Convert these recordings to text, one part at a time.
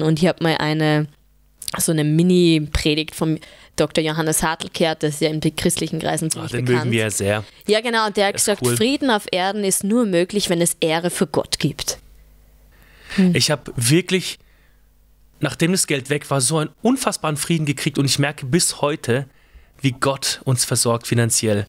Und ich habe mal eine so eine Mini-Predigt vom Dr. Johannes Hartl gehört, das ist ja in den christlichen Kreisen ziemlich den bekannt. mögen wir ja sehr. Ja, genau, und der hat Das gesagt, cool. Frieden auf Erden ist nur möglich, wenn es Ehre für Gott gibt. Ich habe wirklich, nachdem das Geld weg war, so einen unfassbaren Frieden gekriegt und ich merke bis heute, wie Gott uns versorgt finanziell.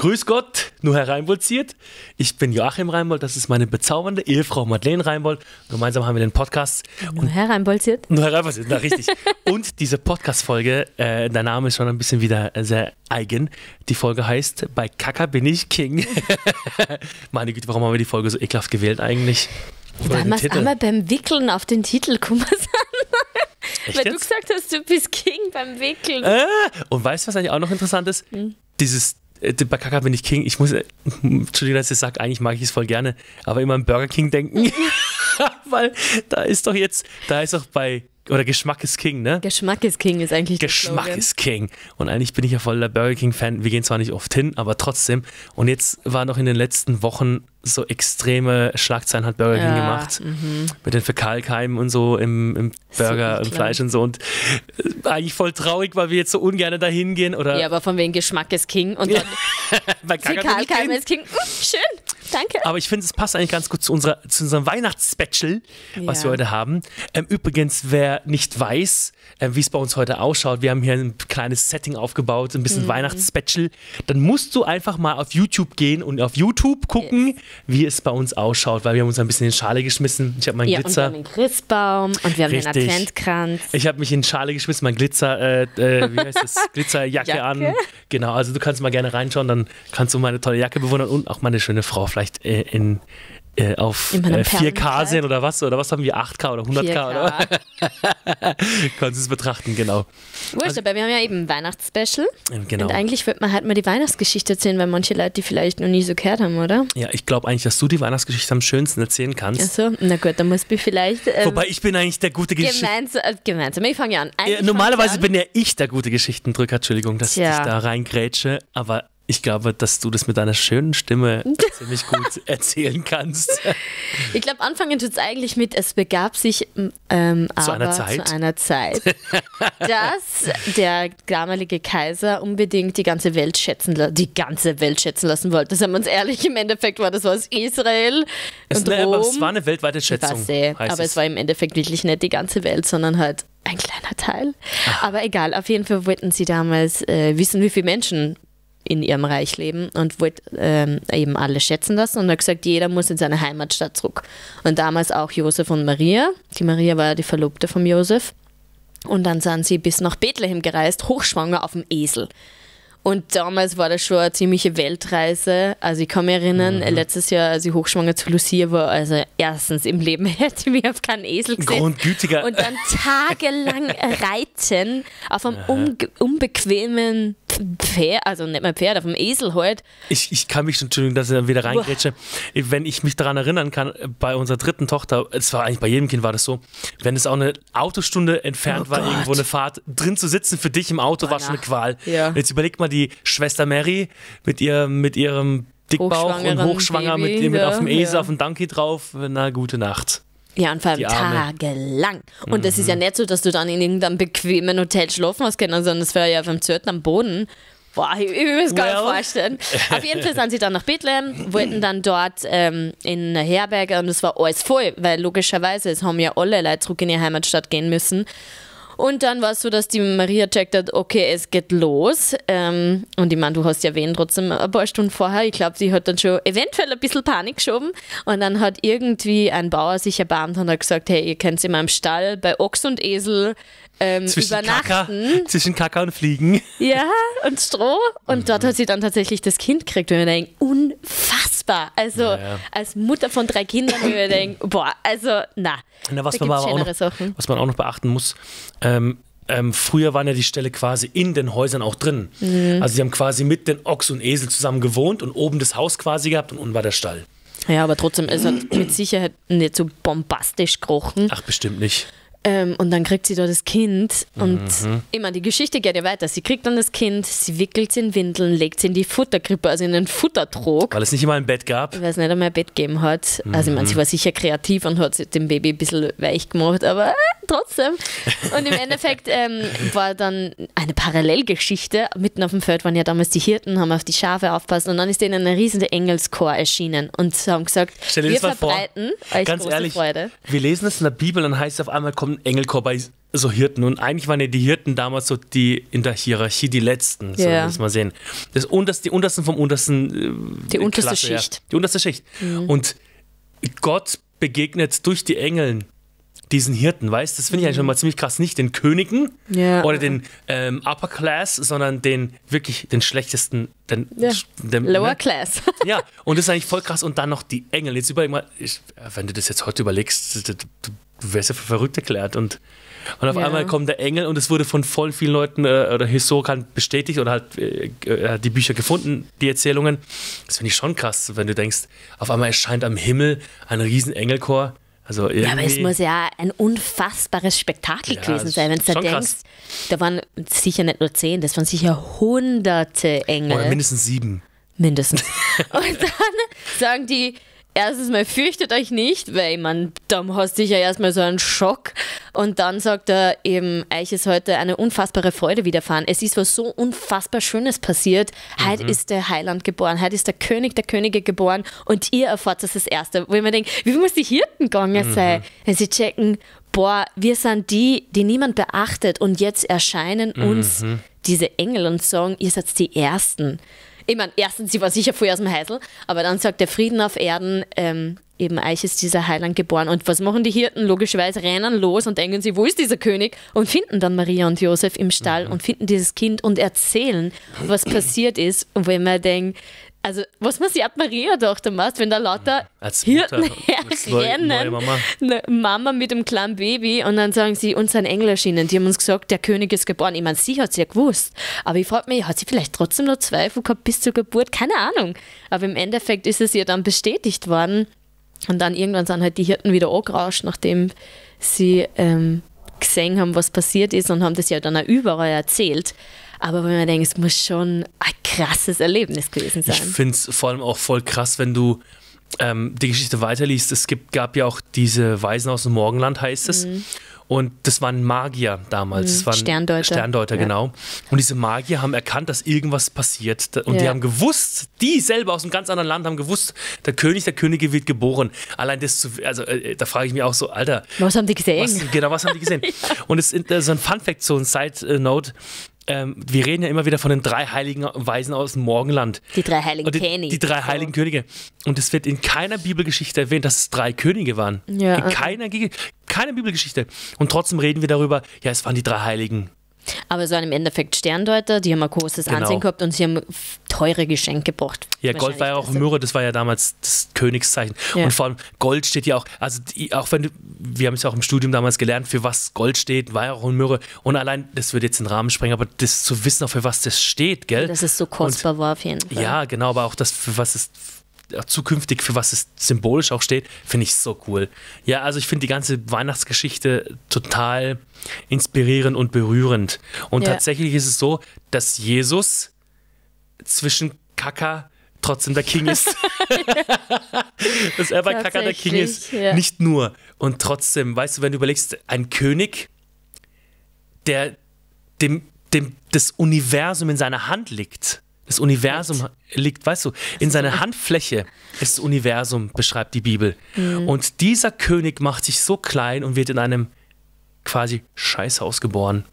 Grüß Gott, nur Herr Reinboldziert. Ich bin Joachim Reinbold, das ist meine bezaubernde Ehefrau Madeleine Reinbold. Gemeinsam haben wir den Podcast Nur hereinbolziert. nur Herr Reifers, na richtig. Und diese Podcast-Folge, äh, der Name ist schon ein bisschen wieder äh, sehr eigen. Die Folge heißt Bei Kaka bin ich King. Meine Güte, warum haben wir die Folge so ekelhaft gewählt eigentlich? Weil wir Titel. einmal beim Wickeln auf den Titel kommen. Echt Weil du jetzt? gesagt hast, du bist King beim Wickeln. Äh, und weißt du, was eigentlich auch noch interessant ist? Dieses äh, bei Kaka bin ich King. Ich muss, Entschuldigung, dass ich das sage, eigentlich mag ich es voll gerne, aber immer an Burger King denken. Weil da ist doch jetzt, da ist doch bei, oder Geschmack ist King, ne? Geschmack ist King ist eigentlich Geschmack ist King. Und eigentlich bin ich ja voll der Burger King-Fan. Wir gehen zwar nicht oft hin, aber trotzdem. Und jetzt war noch in den letzten Wochen so extreme Schlagzeilen hat Burger King Ja, gemacht. Mit den Fäkalkeimen und so im, im Burger eklig. Fleisch und so. Und äh, eigentlich voll traurig, weil wir jetzt so ungern dahin gehen. Oder Ja, aber von wegen Geschmack ist King und dann Fäkalkeime King. ist King. Hm, schön, danke. Aber ich finde, es passt eigentlich ganz gut zu, unserer, zu unserem Weihnachtsspecial, was Ja. wir heute haben. Ähm, übrigens, wer nicht weiß, äh, wie es bei uns heute ausschaut, wir haben hier ein kleines Setting aufgebaut, ein Mhm. bisschen Weihnachtsspecial, dann musst du einfach mal auf YouTube gehen und auf YouTube gucken, wie es bei uns ausschaut, weil wir haben uns ein bisschen in Schale geschmissen. Ich habe meinen Ja, und wir Glitzer. haben den Christbaum und wir haben den Richtig. Adventkranz. Ich habe mich in Schale geschmissen, mein Glitzer, äh, äh, wie heißt das? Glitzerjacke Jacke. an. Genau, also du kannst mal gerne reinschauen, dann kannst du meine tolle Jacke bewundern und auch meine schöne Frau vielleicht äh, in, äh, auf In äh, 4K Perlenkleid. sehen oder was? Oder was haben wir? 8K oder 100K? Oder? 4K. Kannst du es betrachten, genau. Wurscht, aber wir haben ja eben ein Weihnachtsspecial. Ähm, genau. Und eigentlich wird man halt mal die Weihnachtsgeschichte erzählen, weil manche Leute die vielleicht noch nie so gehört haben, oder? Ja, ich glaube eigentlich, dass du die Weihnachtsgeschichte am schönsten erzählen kannst. Achso, na gut, dann muss ich vielleicht ähm, Wobei ich bin eigentlich der gute Geschichte. gemeinsam, äh, gemeinsam. Ich fange ja an. Ja, normalerweise ich bin ja ich der gute Geschichtendrücker, Entschuldigung, dass Tja. ich da reingrätsche, aber ich glaube, dass du das mit deiner schönen Stimme ziemlich gut erzählen kannst. an. Ich glaube, anfangen tut es eigentlich mit, es begab sich ähm, Zu aber einer Zeit? zu einer Zeit, dass der damalige Kaiser unbedingt die ganze Welt schätzen, die ganze Welt schätzen lassen wollte. Sagen wir uns ehrlich, im Endeffekt war das was Israel Es, und ne, Rom. es war eine weltweite Schätzung. Eh, heißt aber es war im Endeffekt wirklich nicht die ganze Welt, sondern halt ein kleiner Teil. Aber egal, auf jeden Fall wollten sie damals äh, wissen, wie viele Menschen in ihrem Reich leben und wollte ähm, eben alle schätzen lassen und hat gesagt, jeder muss in seine Heimatstadt zurück. Und damals auch Josef und Maria. Die Maria war ja die Verlobte von Josef. Und dann sind sie bis nach Bethlehem gereist, hochschwanger auf dem Esel. Und damals war das schon eine ziemliche Weltreise. Also ich kann mich erinnern, letztes Jahr, als ich hochschwanger zu Lucia war, also erstens im Leben hätte ich mich auf keinen Esel gesehen. Grundgütiger. Und dann tagelang reiten auf einem unbequemen Pferd, also nicht mehr Pferd, auf dem Esel halt. Ich, ich kann mich schon, Entschuldigung, dass ich dann wieder reingrätsche. Wenn ich mich daran erinnern kann, bei unserer dritten Tochter, es war eigentlich bei jedem Kind war das so, wenn es auch eine Autostunde entfernt Oh war, Gott. irgendwo eine Fahrt, drin zu sitzen für dich im Auto war schon eine. Qual. Ja. Jetzt überleg mal die Schwester Mary mit, ihr, mit ihrem Dickbauch und hochschwanger mit, Baby, mit ja, auf dem Esel, ja. auf dem Donkey drauf. Na, gute Nacht. Ja, und vor allem tagelang. Und das ist Mhm. ja nicht so, dass du dann in irgendeinem bequemen Hotel schlafen hast können, sondern das war ja auf Zelt am Boden. Boah, ich, ich will mir das gar Well. nicht vorstellen. Auf jeden Fall sind sie dann nach Bethlehem, wollten dann dort ähm, in eine Herberge und es war alles voll, weil logischerweise, es haben ja alle Leute zurück in ihre Heimatstadt gehen müssen. Und dann war es so, dass die Maria checkt hat, okay, es geht los. Ähm, und ich meine, du hast ja erwähnt, trotzdem ein paar Stunden vorher. Ich glaube, die hat dann schon eventuell ein bisschen Panik geschoben. Und dann hat irgendwie ein Bauer sich erbarmt und hat gesagt, hey, ihr könnt in meinem Stall bei Ochs und Esel ähm, Zwischen Kaka, übernachten. zwischen Kaka und Fliegen. Ja, und Stroh. Und dort hat sie dann tatsächlich das Kind gekriegt. Und ich denke, unfassbar. Also Ja. als Mutter von drei Kindern, und ich denke, boah, also na. Na, was, man auch noch, Sachen. was man auch noch beachten muss, ähm, ähm, früher waren ja die Ställe quasi in den Häusern auch drin. Mhm. Also sie haben quasi mit den Ochs und Esel zusammen gewohnt und oben das Haus quasi gehabt und unten war der Stall. Ja, aber trotzdem, es hat mit Sicherheit nicht so bombastisch gerochen. Ach, bestimmt nicht. Ähm, und dann kriegt sie da das Kind und Mhm. immer die Geschichte geht ja weiter. Sie kriegt dann das Kind, sie wickelt es in Windeln, legt es in die Futterkrippe, also in den Futtertrog, Weil es nicht immer ein Bett gab. weil es nicht einmal ein Bett gegeben hat. Also ich meine, sie war sicher kreativ und hat dem Baby ein bisschen weich gemacht, aber äh, trotzdem. Und im Endeffekt ähm, war dann eine Parallelgeschichte. Mitten auf dem Feld waren ja damals die Hirten, haben auf die Schafe aufpasst und dann ist denen ein riesiger Engelschor erschienen und sie haben gesagt, wir mal vor. verbreiten euch Ganz große ehrlich, Freude. wir lesen das in der Bibel und dann heißt es auf einmal kommt Engelchor bei so Hirten und eigentlich waren ja die Hirten damals so die in der Hierarchie die letzten, so Ja. muss man sehen. Das unterste, die untersten vom untersten äh, Die unterste Klasse, Schicht. Ja. Die unterste Schicht. Und Gott begegnet durch die Engeln diesen Hirten, weißt Das finde ich eigentlich schon mal ziemlich krass. Nicht den Königen Ja. oder den ähm, Upper Class, sondern den wirklich den schlechtesten, den, Ja. den Lower ne? Class. Ja, und das ist eigentlich voll krass. Und dann noch die Engel. Jetzt überleg mal, ich, wenn du das jetzt heute überlegst, du, du, du wärst ja für verrückt erklärt. Und, und auf Ja. einmal kommt der Engel und es wurde von voll vielen Leuten äh, oder Historikern bestätigt oder halt äh, äh, die Bücher gefunden, die Erzählungen. Das finde ich schon krass, wenn du denkst, auf einmal erscheint am Himmel ein riesen Engelchor. Also Ja, aber es muss ja ein unfassbares Spektakel Ja, gewesen sein, wenn du da denkst. krass. Da waren sicher nicht nur zehn, das waren sicher hunderte Engel. oder mindestens sieben. mindestens. Und dann sagen die, erstens mal fürchtet euch nicht, weil ich meine, dann hast du sicher erstmal so einen Schock. Und dann sagt er eben, euch ist heute eine unfassbare Freude widerfahren. Es ist was so unfassbar Schönes passiert. Heute ist der Heiland geboren, heute ist der König der Könige geboren und ihr erfahrt das das Erste. Wo ich mir denke, wie muss die Hirten gegangen sein, wenn sie checken, boah, wir sind die, die niemand beachtet und jetzt erscheinen uns diese Engel und sagen, ihr seid die Ersten. Ich meine, erstens, sie war sicher vorher aus dem Heisel, aber dann sagt der Frieden auf Erden, ähm, eben euch ist dieser Heiland geboren. Und was machen die Hirten? Logischerweise rennen los und denken sie, wo ist dieser König? Und finden dann Maria und Josef im Stall und finden dieses Kind und erzählen, was passiert ist. Und wenn man denkt, also was man sich ab Maria haben, weißt, wenn da lauter Als Hirten herrennen, Mama. eine Mama mit einem kleinen Baby und dann sagen sie, uns sind Engel erschienen, die haben uns gesagt, der König ist geboren. Ich meine, sie hat es ja gewusst, aber ich frage mich, hat sie vielleicht trotzdem noch Zweifel gehabt bis zur Geburt? Keine Ahnung. Aber im Endeffekt ist es ihr dann bestätigt worden und dann irgendwann sind halt die Hirten wieder angerauscht, nachdem sie ähm, gesehen haben, was passiert ist und haben das ja dann auch überall erzählt. Aber wenn man denkt, es muss schon ein krasses Erlebnis gewesen sein. Ich finde es vor allem auch voll krass, wenn du ähm, die Geschichte weiterliest. Es gibt, gab ja auch diese Weisen aus dem Morgenland, heißt es. Und das waren Magier damals. Das waren Mhm. Sterndeuter. Sterndeuter, Ja. genau. Und diese Magier haben erkannt, dass irgendwas passiert. Und die Ja. haben gewusst, die selber aus einem ganz anderen Land haben gewusst, der König der Könige wird geboren. Allein das zu, also äh, da frage ich mich auch so, Alter, Was haben die gesehen? was, genau, was haben die gesehen? Und es ist äh, so ein Fun-Fact, so ein Side-Note. Ähm, wir reden ja immer wieder von den drei heiligen Weisen aus dem Morgenland. Die drei heiligen Und die, die drei heiligen Könige. Und es wird in keiner Bibelgeschichte erwähnt, dass es drei Könige waren. Ja, in äh. keiner, Ge- keine Bibelgeschichte. Und trotzdem reden wir darüber, ja, es waren die drei Heiligen. Aber es waren im Endeffekt Sterndeuter, die haben ein großes Genau. Ansehen gehabt und sie haben teure Geschenke gebracht. Ja, Gold war ja auch Myrrhe, das war ja damals das Königszeichen. Ja. Und vor allem Gold steht ja auch, also die, auch wenn wir haben es ja auch im Studium damals gelernt, für was Gold steht, war ja auch Myrrhe. Und allein, das würde jetzt den Rahmen sprengen, aber das zu wissen, auch für was das steht, gell? Dass es so kostbar war auf jeden Fall. Ja, genau, aber auch das, für was es zukünftig, für was es symbolisch auch steht, finde ich so cool. Ja, also ich finde die ganze Weihnachtsgeschichte total inspirierend und berührend. Und Ja. tatsächlich ist es so, dass Jesus zwischen Kaka trotzdem der King ist. dass er bei Kaka der King ist. Ja. Nicht nur. Und trotzdem, weißt du, wenn du überlegst, ein König, der dem, dem das Universum in seiner Hand liegt. Das Universum liegt, weißt du, in seiner Handfläche ist das Universum, beschreibt die Bibel. Mhm. Und dieser König macht sich so klein und wird in einem quasi Scheißhaus geboren.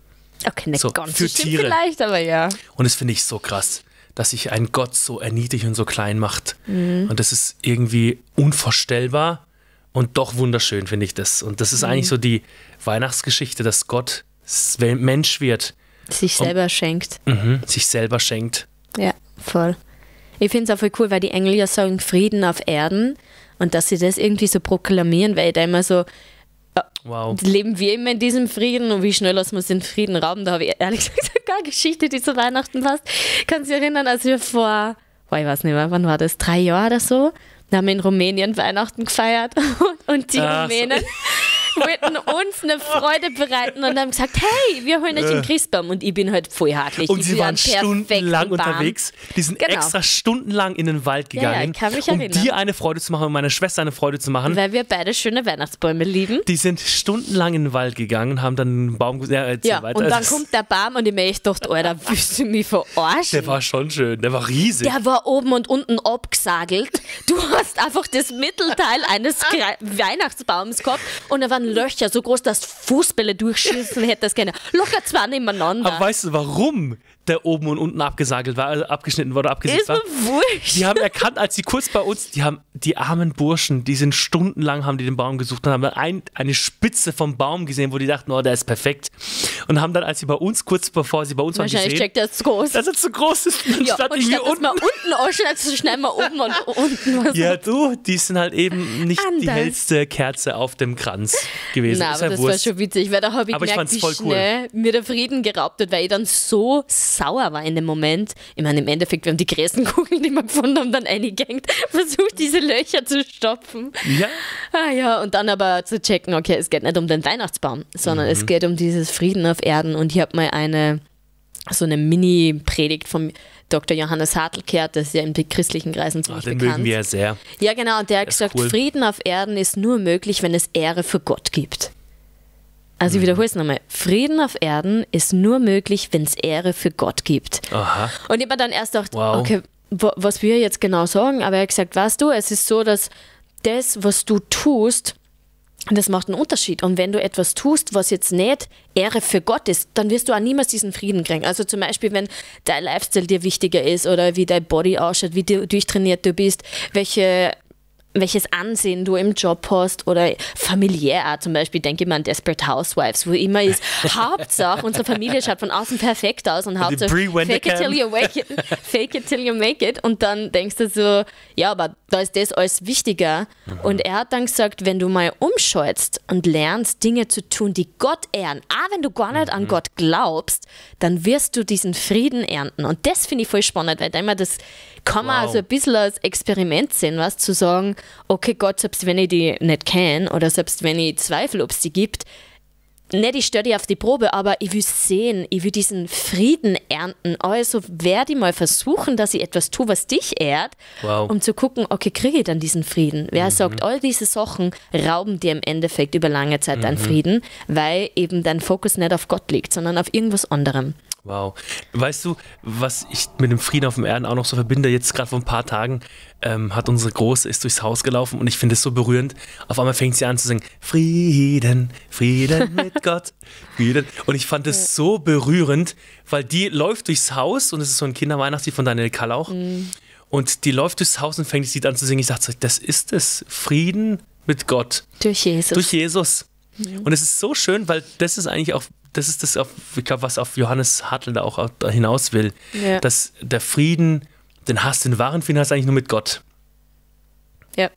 Okay, nicht So, ganz für Tiere. vielleicht, aber ja. Und das finde ich so krass, dass sich ein Gott so erniedrigt und so klein macht. Mhm. Und das ist irgendwie unvorstellbar und doch wunderschön, finde ich das. Und das ist Mhm. eigentlich so die Weihnachtsgeschichte, dass Gott Mensch wird, Sich selber schenkt. mhm, sich selber schenkt. Ja, voll. Ich finde es auch voll cool, weil die Engel ja sagen Frieden auf Erden und dass sie das irgendwie so proklamieren, weil ich da immer so, Wow. leben wir immer in diesem Frieden und wie schnell lassen wir uns den Frieden rauben? Da habe ich ehrlich gesagt keine Geschichte, die zu Weihnachten passt. Kannst du dich erinnern, als wir vor, boah, ich weiß nicht mehr, wann war das, drei Jahre oder so? Da haben wir in Rumänien Weihnachten gefeiert und die Ah, so. Wollten uns eine Freude bereiten und haben gesagt, hey, wir holen euch den Christbaum. Und ich bin halt voll hartlich. Und sie waren stundenlang unterwegs. Die sind Genau. extra stundenlang in den Wald Ja, ja, gegangen, kann mich um erinnern. dir eine Freude zu machen und meiner Schwester eine Freude zu machen. Weil wir beide schöne Weihnachtsbäume lieben. Die sind stundenlang in den Wald gegangen, haben dann einen Baum ja, erzähl Ja, weiter. und dann Das- kommt der Baum und ich mir echt gedacht, Alter, willst du mich verarschen? Der war schon schön, der war riesig. Der war oben und unten abgesagelt. Du hast einfach das Mittelteil eines Weihnachtsbaums gehabt und da waren Löcher so groß, dass Fußbälle durchschießen hättest können. Locker zwei nebeneinander. Aber weißt du, warum der oben und unten abgesagelt war, also abgeschnitten wurde, abgesetzt ist war? wurscht. Die haben erkannt, als sie kurz bei uns, die haben die armen Burschen, die sind stundenlang, haben die den Baum gesucht und haben dann ein, eine Spitze vom Baum gesehen, wo die dachten, oh, der ist perfekt. Und haben dann, als sie bei uns, kurz bevor sie bei uns waren, gesehen, checkt er es zu groß. dass er zu groß ist. Ja, statt und statt unten. man unten anschaut, so schnell mal oben und unten. Ja, du, die sind halt eben nicht die Anders. hellste Kerze auf dem Kranz gewesen. Ist aber ja das war schon witzig, weil da habe ich Aber ich gemerkt, fand's wie voll cool. schnell mir der Frieden geraubt wird, weil ich dann so sauer war in dem Moment. Ich meine, im Endeffekt, wir haben die größten Kugeln, die wir gefunden haben, dann eingehängt, versucht, diese Löcher zu stopfen. Ja, Ah ja, und dann aber zu checken, okay, es geht nicht um den Weihnachtsbaum, sondern Mhm. es geht um dieses Frieden auf Erden. Und ich habe mal eine, so eine Mini-Predigt vom Dr. Johannes Hartl gehört, das ist ja in den christlichen Kreisen oh, ziemlich den bekannt. mögen wir ja sehr. Ja, genau, und der hat gesagt, cool. Frieden auf Erden ist nur möglich, wenn es Ehre für Gott gibt. Also Mhm. ich wiederhole es nochmal. Frieden auf Erden ist nur möglich, wenn es Ehre für Gott gibt. Aha. Und ich habe dann erst gedacht, Wow. okay, wa- was wir jetzt genau sagen, aber er hat gesagt, weißt du, es ist so, dass das, was du tust, das macht einen Unterschied. Und wenn du etwas tust, was jetzt nicht Ehre für Gott ist, dann wirst du auch niemals diesen Frieden kriegen. Also zum Beispiel, wenn dein Lifestyle dir wichtiger ist oder wie dein Body ausschaut, wie du durchtrainiert du bist, welche welches Ansehen du im Job hast oder familiär auch. Zum Beispiel denke ich mal an Desperate Housewives, wo immer ist, Hauptsache unsere Familie schaut von außen perfekt aus und Hauptsache fake it till you make it, fake it till you make it und dann denkst du so, ja, aber da ist das alles wichtiger. Und er hat dann gesagt, wenn du mal umschaltst und lernst, Dinge zu tun, die Gott ehren, auch wenn du gar nicht an Gott glaubst, dann wirst du diesen Frieden ernten. Und das finde ich voll spannend, weil immer das kann man Wow. also ein bisschen als Experiment sehen, was zu sagen, okay Gott, selbst wenn ich die nicht kenne oder selbst wenn ich zweifle, ob es die gibt, nicht, ich stelle die auf die Probe, aber ich will sehen, ich will diesen Frieden ernten. Also werde ich mal versuchen, dass ich etwas tue, was dich ehrt, Wow. um zu gucken, okay, kriege ich dann diesen Frieden? Wer sagt, all diese Sachen rauben dir im Endeffekt über lange Zeit deinen Frieden, weil eben dein Fokus nicht auf Gott liegt, sondern auf irgendwas anderem. Wow. Weißt du, was ich mit dem Frieden auf dem Erden auch noch so verbinde? Jetzt gerade vor ein paar Tagen ähm, hat unsere Große ist durchs Haus gelaufen und ich finde es so berührend. Auf einmal fängt sie an zu singen: Frieden, Frieden mit Gott, Frieden. Und ich fand es so berührend, weil die läuft durchs Haus und es ist so ein Kinderweihnachtslied von Daniel Kallauch. Und die läuft durchs Haus und fängt das Lied an zu singen. Ich dachte, so, das ist es. Frieden mit Gott Durch Jesus. durch Jesus. Und es ist so schön, weil das ist eigentlich auch, das ist das, auf, ich glaube, was auf Johannes Hartl da auch da hinaus will, Ja. dass der Frieden, den Hass, den wahren Frieden hast du eigentlich nur mit Gott. Ja,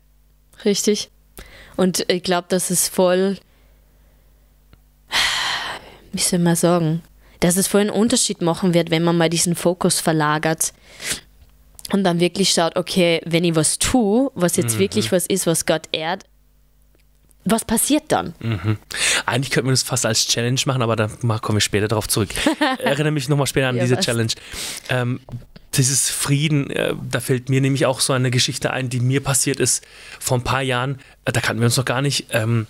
richtig. Und ich glaube, das ist voll, wie soll man sagen, dass es voll einen Unterschied machen wird, wenn man mal diesen Fokus verlagert und dann wirklich schaut, okay, wenn ich was tue, was jetzt wirklich was ist, was Gott ehrt, was passiert dann? Eigentlich könnten wir das fast als Challenge machen, aber da kommen wir später darauf zurück. Erinnere mich nochmal später an Ja, diese was? Challenge. Ähm, dieses Frieden, äh, da fällt mir nämlich auch so eine Geschichte ein, die mir passiert ist vor ein paar Jahren. Äh, da kannten wir uns noch gar nicht. Ähm,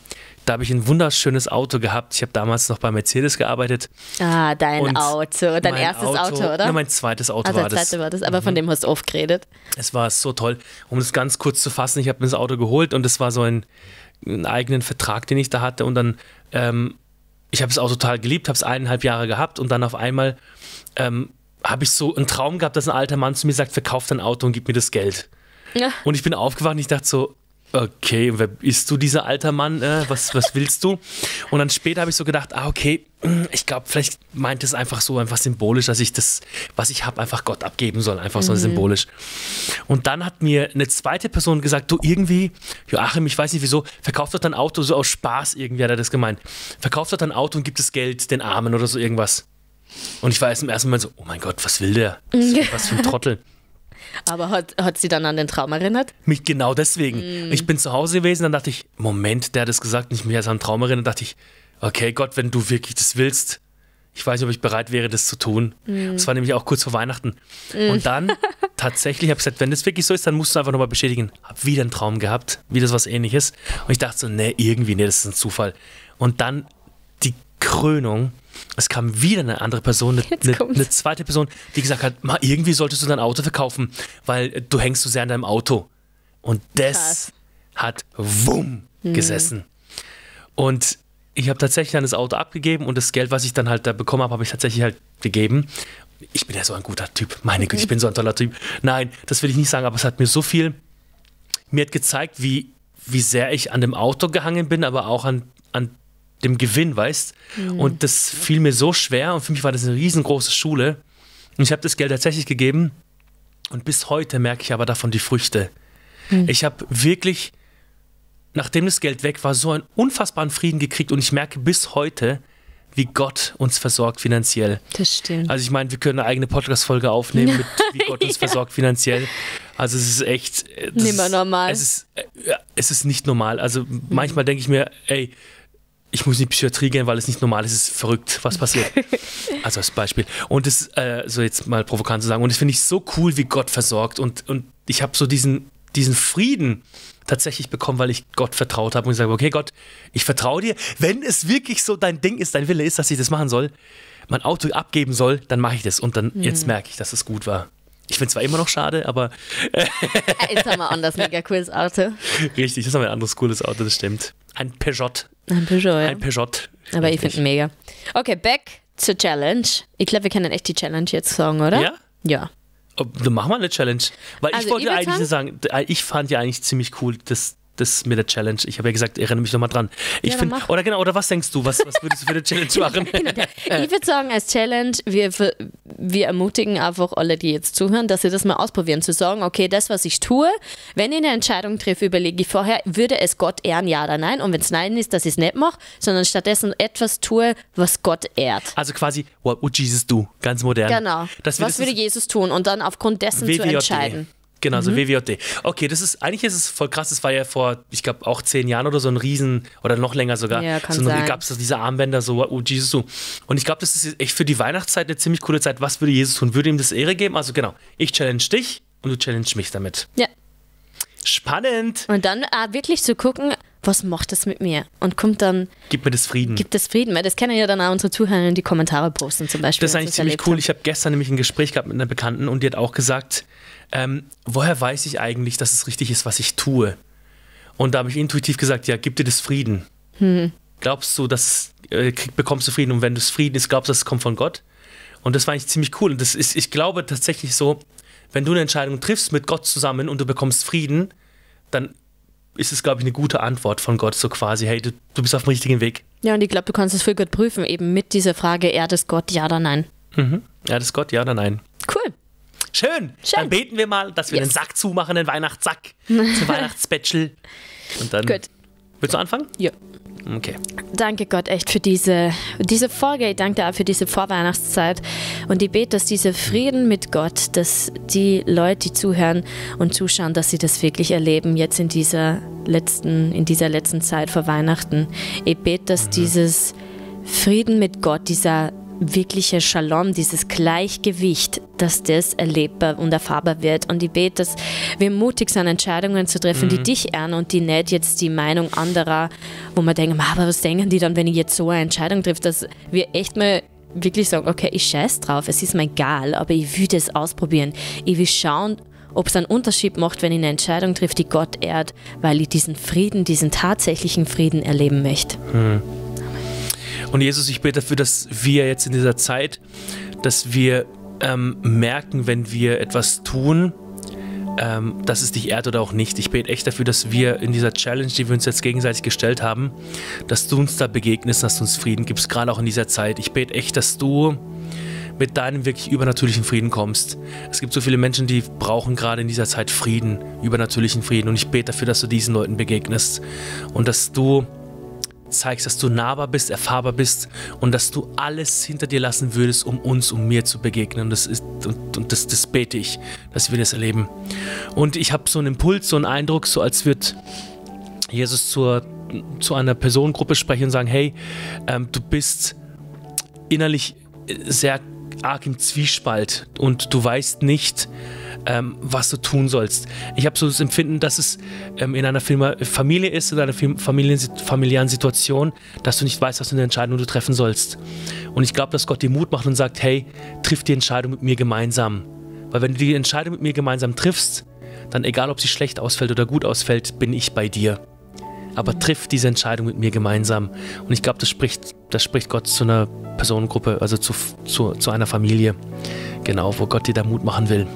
da habe ich ein wunderschönes Auto gehabt. Ich habe damals noch bei Mercedes gearbeitet. Ah, dein Und Auto, dein erstes Auto, oder? Ja, mein zweites Auto ah, war das. Mhm. zweite war das, aber von dem hast du oft geredet. Es war so toll. Um es ganz kurz zu fassen, ich habe mir das Auto geholt und es war so ein, einen eigenen Vertrag, den ich da hatte. Und dann, ähm, ich habe das Auto total geliebt, habe es eineinhalb Jahre gehabt und dann auf einmal ähm, habe ich so einen Traum gehabt, dass ein alter Mann zu mir sagt, verkauf dein Auto und gib mir das Geld. Ja. Und ich bin aufgewacht und ich dachte so, okay, wer bist du, dieser alter Mann? Äh, was, was willst du? Und dann später habe ich so gedacht, ah, okay, mm, ich glaube, vielleicht meint es einfach so einfach symbolisch, dass ich das, was ich habe, einfach Gott abgeben soll, einfach so symbolisch. Und dann hat mir eine zweite Person gesagt, du irgendwie, Joachim, ich weiß nicht wieso, verkauf doch dein Auto so aus Spaß, irgendwie hat er das gemeint. Verkauf doch dein Auto und gib das Geld den Armen oder so irgendwas. Und ich war erst im ersten Moment so, oh mein Gott, was will der? Was, was für ein Trottel. Aber hat, hat sie dann an den Traum erinnert? Mich genau deswegen. Ich bin zu Hause gewesen, dann dachte ich, Moment, der hat es gesagt, nicht mehr an den Traum erinnert, dachte ich, okay, Gott, wenn du wirklich das willst, ich weiß nicht, ob ich bereit wäre, das zu tun. Das war nämlich auch kurz vor Weihnachten. Und dann tatsächlich habe ich gesagt, wenn das wirklich so ist, dann musst du einfach nochmal bestätigen. Hab wieder einen Traum gehabt, wieder was ähnliches. Und ich dachte so, nee, irgendwie, nee, das ist ein Zufall. Und dann Krönung. Es kam wieder eine andere Person, eine, eine, eine zweite Person, die gesagt hat, mal irgendwie solltest du dein Auto verkaufen, weil äh, du hängst so sehr an deinem Auto. Und das Krass. hat wumm gesessen. Und ich habe tatsächlich dann das Auto abgegeben und das Geld, was ich dann halt da bekommen habe, habe ich tatsächlich halt gegeben. Ich bin ja so ein guter Typ. Meine Güte, ich bin so ein toller Typ. Nein, das will ich nicht sagen, aber es hat mir so viel, mir hat gezeigt, wie, wie sehr ich an dem Auto gehangen bin, aber auch an, an dem Gewinn, weißt Und das fiel mir so schwer und für mich war das eine riesengroße Schule. Und ich habe das Geld tatsächlich gegeben und bis heute merke ich aber davon die Früchte. Ich habe wirklich, nachdem das Geld weg war, so einen unfassbaren Frieden gekriegt und ich merke bis heute, wie Gott uns versorgt finanziell. Das stimmt. Also ich meine, wir können eine eigene Podcast-Folge aufnehmen, mit wie Gott uns versorgt finanziell. Also es ist echt... äh, ist- normal. Es ist, äh, ja, es ist nicht normal. Also manchmal denke ich mir, ey, ich muss in die Psychiatrie gehen, weil es nicht normal ist. Es ist verrückt, was passiert. also als Beispiel. Und das, äh, so jetzt mal provokant zu sagen, und das finde ich so cool, wie Gott versorgt. Und, und ich habe so diesen, diesen Frieden tatsächlich bekommen, weil ich Gott vertraut habe und gesagt, okay Gott, ich vertraue dir. Wenn es wirklich so dein Ding ist, dein Wille ist, dass ich das machen soll, mein Auto abgeben soll, dann mache ich das. Und dann jetzt merke ich, dass es gut war. Ich finde es zwar immer noch schade, aber Jetzt haben wir anders mega cooles Auto. richtig, das ist aber ein anderes cooles Auto, das stimmt. Ein Peugeot. Ein Peugeot, ja. Ein Peugeot. Aber ich finde ihn mega. Okay, back zur Challenge. Ich glaube, wir können echt die Challenge jetzt sagen, oder? Ja? Ja. Dann machen wir eine Challenge. Weil Also, ich wollte ich eigentlich sagen, d- ich fand ja eigentlich ziemlich cool, das, das mit der Challenge. Ich habe ja gesagt, erinnere mich nochmal dran. Ich Ja, mach. oder genau, oder was denkst du? Was, was würdest du für eine Challenge machen? Ich würde sagen, als Challenge, wir, wir ermutigen einfach alle, die jetzt zuhören, dass sie das mal ausprobieren, zu sagen, okay, das, was ich tue, wenn ich eine Entscheidung treffe, überlege ich vorher, würde es Gott ehren, ja oder nein? Und wenn es nein ist, dass ich es nicht mache, sondern stattdessen etwas tue, was Gott ehrt. Also quasi, what would Jesus do? Ganz modern. Genau. Was würde Jesus tun? Und dann aufgrund dessen zu WWJD. entscheiden. Genau, Mhm. so WWJD. Okay, das ist, eigentlich ist es voll krass, das war ja vor, ich glaube, auch zehn Jahren oder so ein Riesen, oder noch länger sogar. Ja, kann so gab es diese Armbänder, so, oh Jesus, so. Und ich glaube, das ist echt für die Weihnachtszeit eine ziemlich coole Zeit. Was würde Jesus tun? Würde ihm das Ehre geben? Also genau, ich challenge dich und du challenge mich damit. Ja. Spannend. Und dann auch wirklich zu gucken, was macht das mit mir? Und kommt dann, Gib mir das Frieden. gibt es Frieden? Weil das können ja dann auch unsere Zuhörer in die Kommentare posten zum Beispiel. Das ist eigentlich ziemlich cool. haben. Ich habe gestern nämlich ein Gespräch gehabt mit einer Bekannten und die hat auch gesagt, ähm, woher weiß ich eigentlich, dass es richtig ist, was ich tue? Und da habe ich intuitiv gesagt, ja, gib dir das Frieden. Glaubst du, dass äh, bekommst du Frieden und wenn du es Frieden ist, glaubst du, das kommt von Gott? Und das war eigentlich ziemlich cool. Und das ist, ich glaube tatsächlich so, wenn du eine Entscheidung triffst mit Gott zusammen und du bekommst Frieden, dann ist es, glaube ich, eine gute Antwort von Gott, so quasi, hey, du, du bist auf dem richtigen Weg. Ja, und ich glaube, du kannst es voll gut prüfen, eben mit dieser Frage, ehrt es Gott, ja oder nein. Mhm. Das ist Gott, ja oder nein? Cool. Schön. Schön. Dann beten wir mal, dass wir Yes. den Sack zumachen, den Weihnachtssack, zum Weihnachtsspecial. Und dann. Gut. Willst du anfangen? Ja. Okay. Danke Gott echt für diese, diese Folge. Ich danke dir auch für diese Vorweihnachtszeit. Und ich bete, dass dieser Frieden mit Gott, dass die Leute, die zuhören und zuschauen, dass sie das wirklich erleben, jetzt in dieser letzten, in dieser letzten Zeit vor Weihnachten. Ich bete, dass dieses Frieden mit Gott, dieser wirkliche Shalom, dieses Gleichgewicht, dass das erlebbar und erfahrbar wird. Und ich bete, dass wir mutig sind, Entscheidungen zu treffen, die dich ehren und die nicht jetzt die Meinung anderer, wo man denkt, "Ma, aber was denken die dann, wenn ich jetzt so eine Entscheidung treffe, dass wir echt mal wirklich sagen, okay, ich scheiß drauf, es ist mir egal, aber ich will das ausprobieren. Ich will schauen, ob es einen Unterschied macht, wenn ich eine Entscheidung trifft, die Gott ehrt, weil ich diesen Frieden, diesen tatsächlichen Frieden erleben möchte. Und Jesus, ich bete dafür, dass wir jetzt in dieser Zeit, dass wir ähm, merken, wenn wir etwas tun, ähm, dass es dich ehrt oder auch nicht. Ich bete echt dafür, dass wir in dieser Challenge, die wir uns jetzt gegenseitig gestellt haben, dass du uns da begegnest, dass du uns Frieden gibst, gerade auch in dieser Zeit. Ich bete echt, dass du mit deinem wirklich übernatürlichen Frieden kommst. Es gibt so viele Menschen, die brauchen gerade in dieser Zeit Frieden, übernatürlichen Frieden. Und ich bete dafür, dass du diesen Leuten begegnest und dass du zeigst, dass du nahbar bist, erfahrbar bist und dass du alles hinter dir lassen würdest, um uns, um mir zu begegnen. Und das, ist, und, und das, das bete ich, dass wir das erleben. Und ich habe so einen Impuls, so einen Eindruck, so als würde Jesus zur, zu einer Personengruppe sprechen und sagen, hey, ähm, du bist innerlich sehr arg im Zwiespalt und du weißt nicht, ähm, was du tun sollst. Ich habe so das Empfinden, dass es ähm, in einer Familie ist, in einer Familien, familiären Situation, dass du nicht weißt, was für eine Entscheidung du treffen sollst. Und ich glaube, dass Gott dir Mut macht und sagt, hey, triff die Entscheidung mit mir gemeinsam. Weil wenn du die Entscheidung mit mir gemeinsam triffst, dann egal, ob sie schlecht ausfällt oder gut ausfällt, bin ich bei dir aber triff diese Entscheidung mit mir gemeinsam. Und ich glaube, das spricht, das spricht Gott zu einer Personengruppe, also zu, zu, zu einer Familie, genau, wo Gott dir da Mut machen will.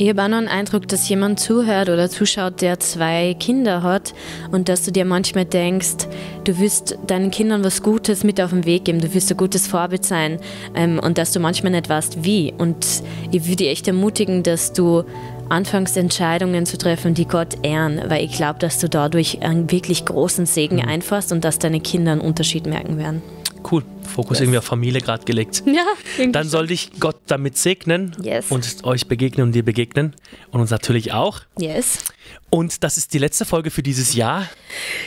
Ich habe auch noch einen Eindruck, dass jemand zuhört oder zuschaut, der zwei Kinder hat und dass du dir manchmal denkst, du wirst deinen Kindern was Gutes mit auf den Weg geben, du wirst ein gutes Vorbild sein ähm, und dass du manchmal nicht weißt, wie. Und ich würde dich echt ermutigen, dass du anfängst, Entscheidungen zu treffen, die Gott ehren, weil ich glaube, dass du dadurch einen wirklich großen Segen mhm. einfahrst und dass deine Kinder einen Unterschied merken werden. Cool. Fokus yes. irgendwie auf Familie gerade gelegt. Ja, Dann soll dich Gott damit segnen yes. und euch begegnen und dir begegnen und uns natürlich auch. Yes. Und das ist die letzte Folge für dieses Jahr.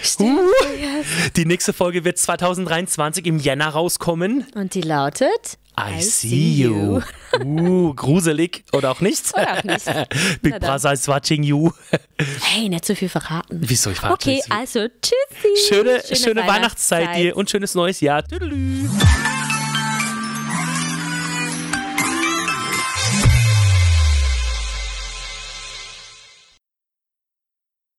Stimmt. Uh, yes. Die nächste Folge wird 2023 im Jänner rauskommen. Und die lautet I, I see, you. you. Uh, gruselig oder auch nicht. Oder auch nicht. Big Brother is watching you. Hey, nicht so viel verraten. Wieso ich verrate Okay, also tschüssi. Schöne, schöne, schöne Weihnachtszeit. Weihnachtszeit dir und schönes neues Jahr. Tüdelü.